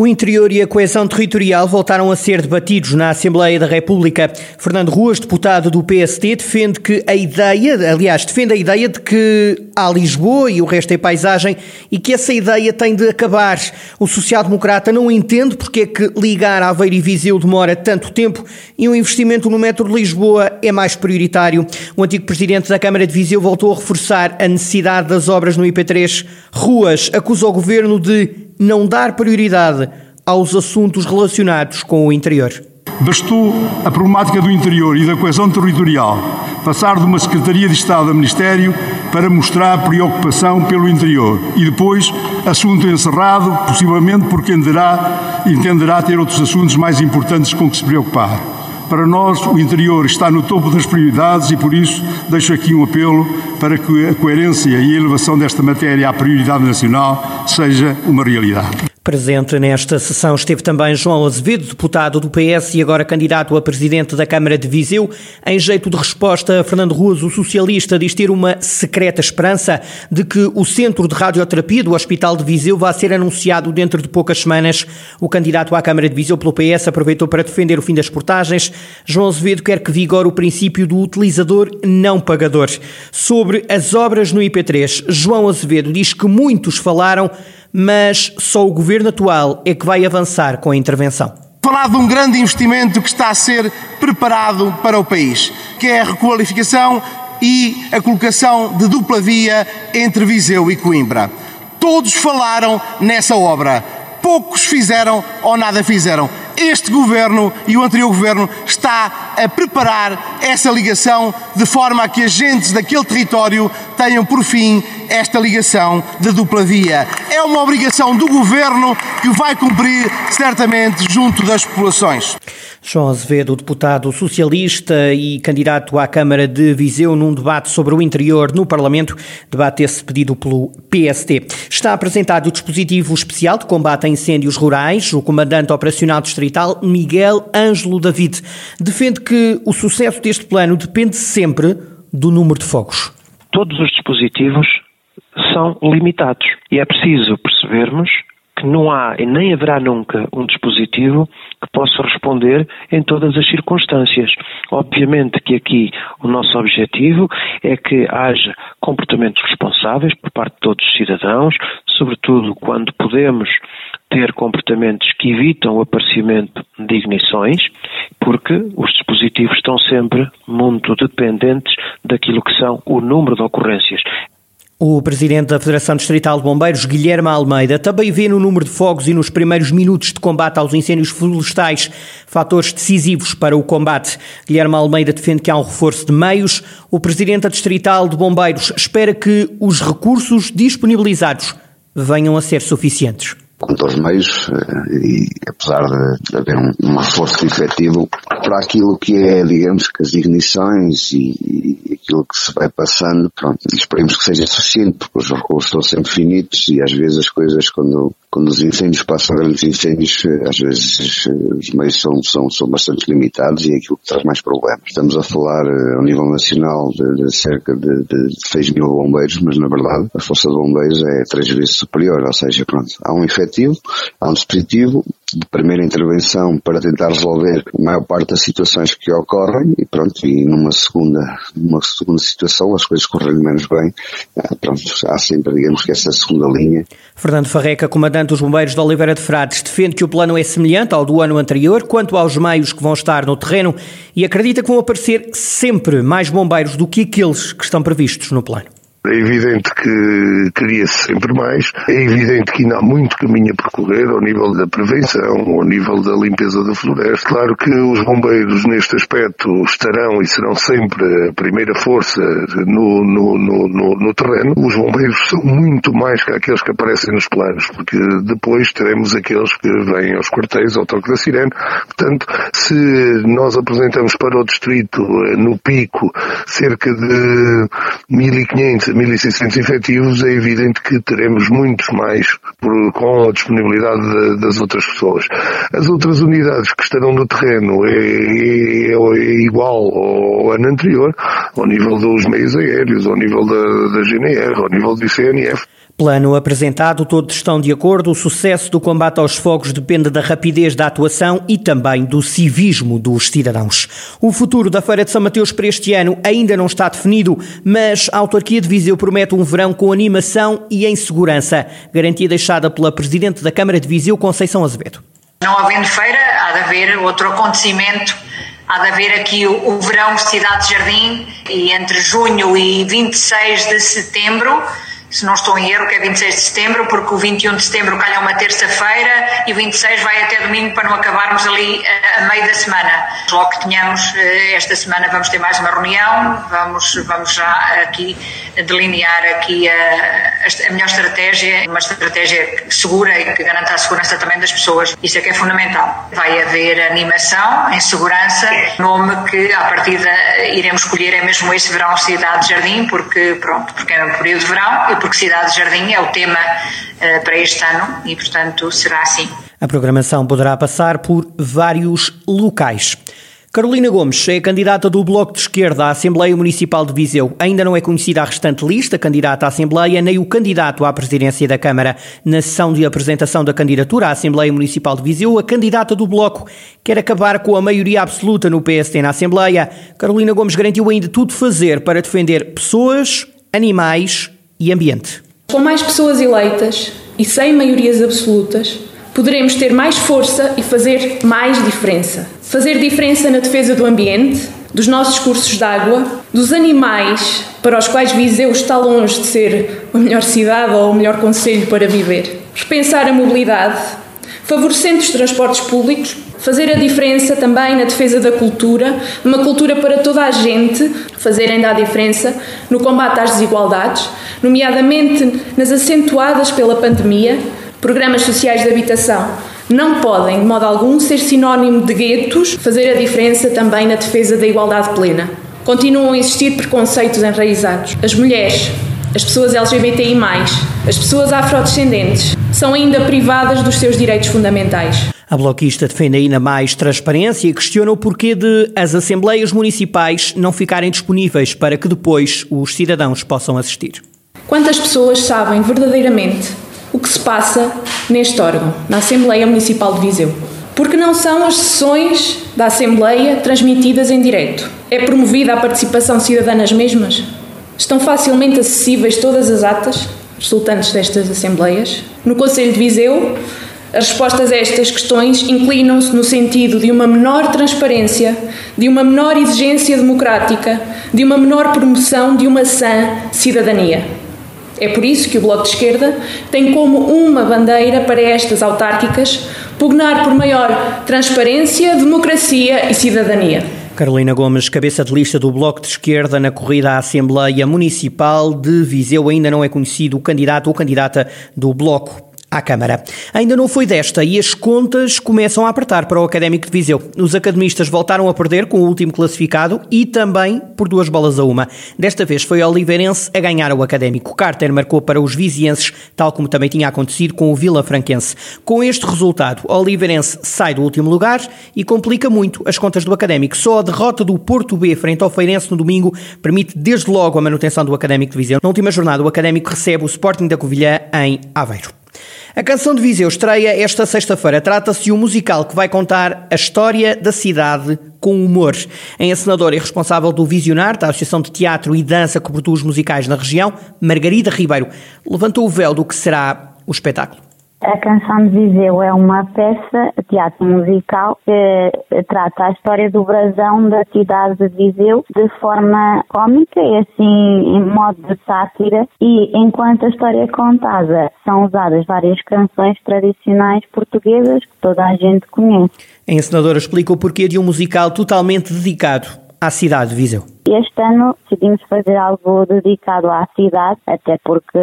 O interior e a coesão territorial voltaram a ser debatidos na Assembleia da República. Fernando Ruas, deputado do PST, defende que a ideia, aliás, defende a ideia de que há Lisboa e o resto é paisagem e que essa ideia tem de acabar. O social-democrata não entende porque é que ligar Aveiro e Viseu demora tanto tempo e o investimento no metro de Lisboa é mais prioritário. O antigo presidente da Câmara de Viseu voltou a reforçar a necessidade das obras no IP3. Ruas acusa o governo de não dar prioridade aos assuntos relacionados com o interior. Bastou a problemática do interior e da coesão territorial passar de uma Secretaria de Estado a Ministério para mostrar preocupação pelo interior e depois assunto encerrado, possivelmente porque entenderá, entenderá ter outros assuntos mais importantes com que se preocupar. Para nós, o interior está no topo das prioridades e, por isso, deixo aqui um apelo para que a coerência e a elevação desta matéria à prioridade nacional seja uma realidade. Presente nesta sessão esteve também João Azevedo, deputado do PS e agora candidato a presidente da Câmara de Viseu. Em jeito de resposta, Fernando Ruas, o socialista, diz ter uma secreta esperança de que o centro de radioterapia do Hospital de Viseu vá ser anunciado dentro de poucas semanas. O candidato à Câmara de Viseu pelo PS aproveitou para defender o fim das portagens. João Azevedo quer que vigore o princípio do utilizador não pagador. Sobre as obras no IP3, João Azevedo diz que muitos falaram mas só o governo atual é que vai avançar com a intervenção. Falar de um grande investimento que está a ser preparado para o país, que é a requalificação e a colocação de dupla via entre Viseu e Coimbra. Todos falaram nessa obra, poucos fizeram ou nada fizeram este governo e o anterior governo está a preparar essa ligação de forma a que agentes daquele território tenham por fim esta ligação de dupla via. É uma obrigação do governo que vai cumprir certamente junto das populações. João Azevedo, deputado socialista e candidato à Câmara de Viseu, num debate sobre o interior no Parlamento, debate esse pedido pelo PST. Está apresentado o dispositivo especial de combate a incêndios rurais. O comandante operacional distrital, Miguel Ângelo David, defende que o sucesso deste plano depende sempre do número de fogos. Todos os dispositivos são limitados e é preciso percebermos que não há e nem haverá nunca um dispositivo que possa responder em todas as circunstâncias. Obviamente que aqui o nosso objetivo é que haja comportamentos responsáveis por parte de todos os cidadãos, sobretudo quando podemos ter comportamentos que evitam o aparecimento de ignições, porque os dispositivos estão sempre muito dependentes daquilo que são o número de ocorrências. O presidente da Federação Distrital de Bombeiros, Guilherme Almeida, também vê no número de fogos e nos primeiros minutos de combate aos incêndios florestais fatores decisivos para o combate. Guilherme Almeida defende que há um reforço de meios. O presidente da Distrital de Bombeiros espera que os recursos disponibilizados venham a ser suficientes quanto aos meios, eh, e apesar de haver um, um reforço efetivo para aquilo que é, digamos, que as ignições e, e aquilo que se vai passando, pronto, esperemos que seja suficiente, porque os recursos estão sempre finitos e às vezes as coisas, quando, quando os incêndios passam grandes incêndios, eh, às vezes eh, os meios são, são, são bastante limitados e é aquilo que traz mais problemas. Estamos a falar ao nível nacional de, de cerca de, de 6 mil bombeiros, mas na verdade a força de bombeiros é três vezes superior, ou seja, pronto, há um efetivo, há um dispositivo de primeira intervenção para tentar resolver a maior parte das situações que ocorrem e pronto, e numa segunda, numa segunda situação as coisas correm menos bem, ah, pronto, há sempre, digamos que essa segunda linha. Fernando Farreca, comandante dos bombeiros de Oliveira de Frades, defende que o plano é semelhante ao do ano anterior quanto aos meios que vão estar no terreno e acredita que vão aparecer sempre mais bombeiros do que aqueles que estão previstos no plano. É evidente que queria-se sempre mais. É evidente que ainda há muito caminho a percorrer ao nível da prevenção, ao nível da limpeza da floresta. Claro que os bombeiros neste aspecto estarão e serão sempre a primeira força no, no, no, no, no terreno. Os bombeiros são muito mais que aqueles que aparecem nos planos, porque depois teremos aqueles que vêm aos quartéis ao toque da sirene. Portanto, se nós apresentamos para o distrito, eh, no pico, cerca de 1500 1.600 efetivos, é evidente que teremos muitos mais por, com a disponibilidade de, das outras pessoas. As outras unidades que estarão no terreno é, é, é igual ao ano anterior, ao nível dos meios aéreos, ao nível da, da GNR, ao nível do ICNF. Plano apresentado, todos estão de acordo. O sucesso do combate aos fogos depende da rapidez da atuação e também do civismo dos cidadãos. O futuro da Feira de São Mateus para este ano ainda não está definido, mas a autarquia de Viseu promete um verão com animação e em segurança. Garantia deixada pela Presidente da Câmara de Viseu, Conceição Azevedo. Não havendo feira, há de haver outro acontecimento há de haver aqui o, verão Cidade Jardim e entre junho e 26 de setembro se não estou em erro, que é 26 de setembro, porque o 21 de setembro calha uma terça-feira e o 26 vai até domingo para não acabarmos ali a, a meio da semana. Logo que tenhamos eh, esta semana vamos ter mais uma reunião, vamos, vamos já aqui delinear aqui a, a melhor estratégia, uma estratégia segura e que garanta a segurança também das pessoas. Isso é que é fundamental. Vai haver animação em segurança, nome que à partida iremos escolher é mesmo esse verão Cidade de Jardim, porque pronto, porque é um período de verão porque Cidade Jardim é o tema uh, para este ano e, portanto, será assim. A programação poderá passar por vários locais. Carolina Gomes é candidata do Bloco de Esquerda à Assembleia Municipal de Viseu. Ainda não é conhecida a restante lista, candidata à Assembleia, nem o candidato à presidência da Câmara. Na sessão de apresentação da candidatura à Assembleia Municipal de Viseu, a candidata do Bloco quer acabar com a maioria absoluta no PST na Assembleia. Carolina Gomes garantiu ainda tudo fazer para defender pessoas, animais e ambiente. Com mais pessoas eleitas e sem maiorias absolutas, poderemos ter mais força e fazer mais diferença. Fazer diferença na defesa do ambiente, dos nossos cursos de água, dos animais para os quais Viseu está longe de ser a melhor cidade ou o melhor conselho para viver. Repensar a mobilidade, favorecendo os transportes públicos, fazer a diferença também na defesa da cultura, uma cultura para toda a gente, fazer ainda a diferença no combate às desigualdades, nomeadamente nas acentuadas pela pandemia, programas sociais de habitação. Não podem, de modo algum, ser sinónimo de guetos, fazer a diferença também na defesa da igualdade plena. Continuam a existir preconceitos enraizados. As mulheres, as pessoas LGBTI, as pessoas afrodescendentes, são ainda privadas dos seus direitos fundamentais. A bloquista defende ainda mais transparência e questiona o porquê de as assembleias municipais não ficarem disponíveis para que depois os cidadãos possam assistir. Quantas pessoas sabem verdadeiramente o que se passa neste órgão, na Assembleia Municipal de Viseu? Porque não são as sessões da Assembleia transmitidas em direto. É promovida a participação cidadã nas mesmas? Estão facilmente acessíveis todas as atas resultantes destas Assembleias? No Conselho de Viseu, as respostas a estas questões inclinam-se no sentido de uma menor transparência, de uma menor exigência democrática, de uma menor promoção de uma sã cidadania. É por isso que o Bloco de Esquerda tem como uma bandeira para estas autárquicas pugnar por maior transparência, democracia e cidadania. Carolina Gomes, cabeça de lista do Bloco de Esquerda na corrida à Assembleia Municipal de Viseu, ainda não é conhecido o candidato ou candidata do Bloco à Câmara. Ainda não foi desta e as contas começam a apertar para o Académico de Viseu. Os academistas voltaram a perder com o último classificado e também por duas bolas a uma. Desta vez foi o Oliveirense a ganhar o Académico. Carter marcou para os vizienses, tal como também tinha acontecido com o Vila Franquense. Com este resultado, o Oliveirense sai do último lugar e complica muito as contas do Académico. Só a derrota do Porto B frente ao Feirense no domingo permite desde logo a manutenção do Académico de Viseu. Na última jornada, o Académico recebe o Sporting da Covilhã em Aveiro. A canção de Viseu estreia esta sexta-feira. Trata-se de um musical que vai contar a história da cidade com humor. A encenadora e responsável do Visionar, da Associação de Teatro e Dança que produz musicais na região, Margarida Ribeiro, levantou o véu do que será o espetáculo. A Canção de Viseu é uma peça de teatro musical que trata a história do brasão da cidade de Viseu de forma cómica e assim em modo de sátira e enquanto a história é contada são usadas várias canções tradicionais portuguesas que toda a gente conhece. A encenadora explica o porquê de um musical totalmente dedicado à cidade de Viseu. Este ano decidimos fazer algo dedicado à cidade, até porque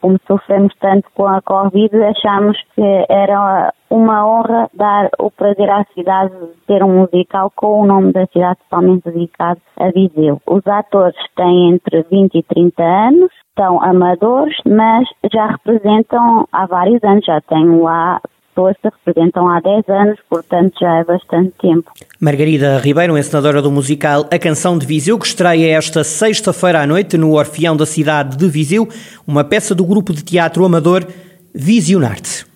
como sofremos tanto com a Covid, achámos que era uma honra dar o prazer à cidade de ter um musical com o nome da cidade totalmente dedicado a Viseu. Os atores têm entre 20 e 30 anos, são amadores, mas já representam há vários anos, já têm lá pessoas que representam há 10 anos, portanto já é bastante tempo. Margarida Ribeiro, encenadora do musical A Canção de Viseu, que estreia esta sexta-feira à noite no Orfeão da cidade de Viseu, uma peça do grupo de teatro amador Visionarte.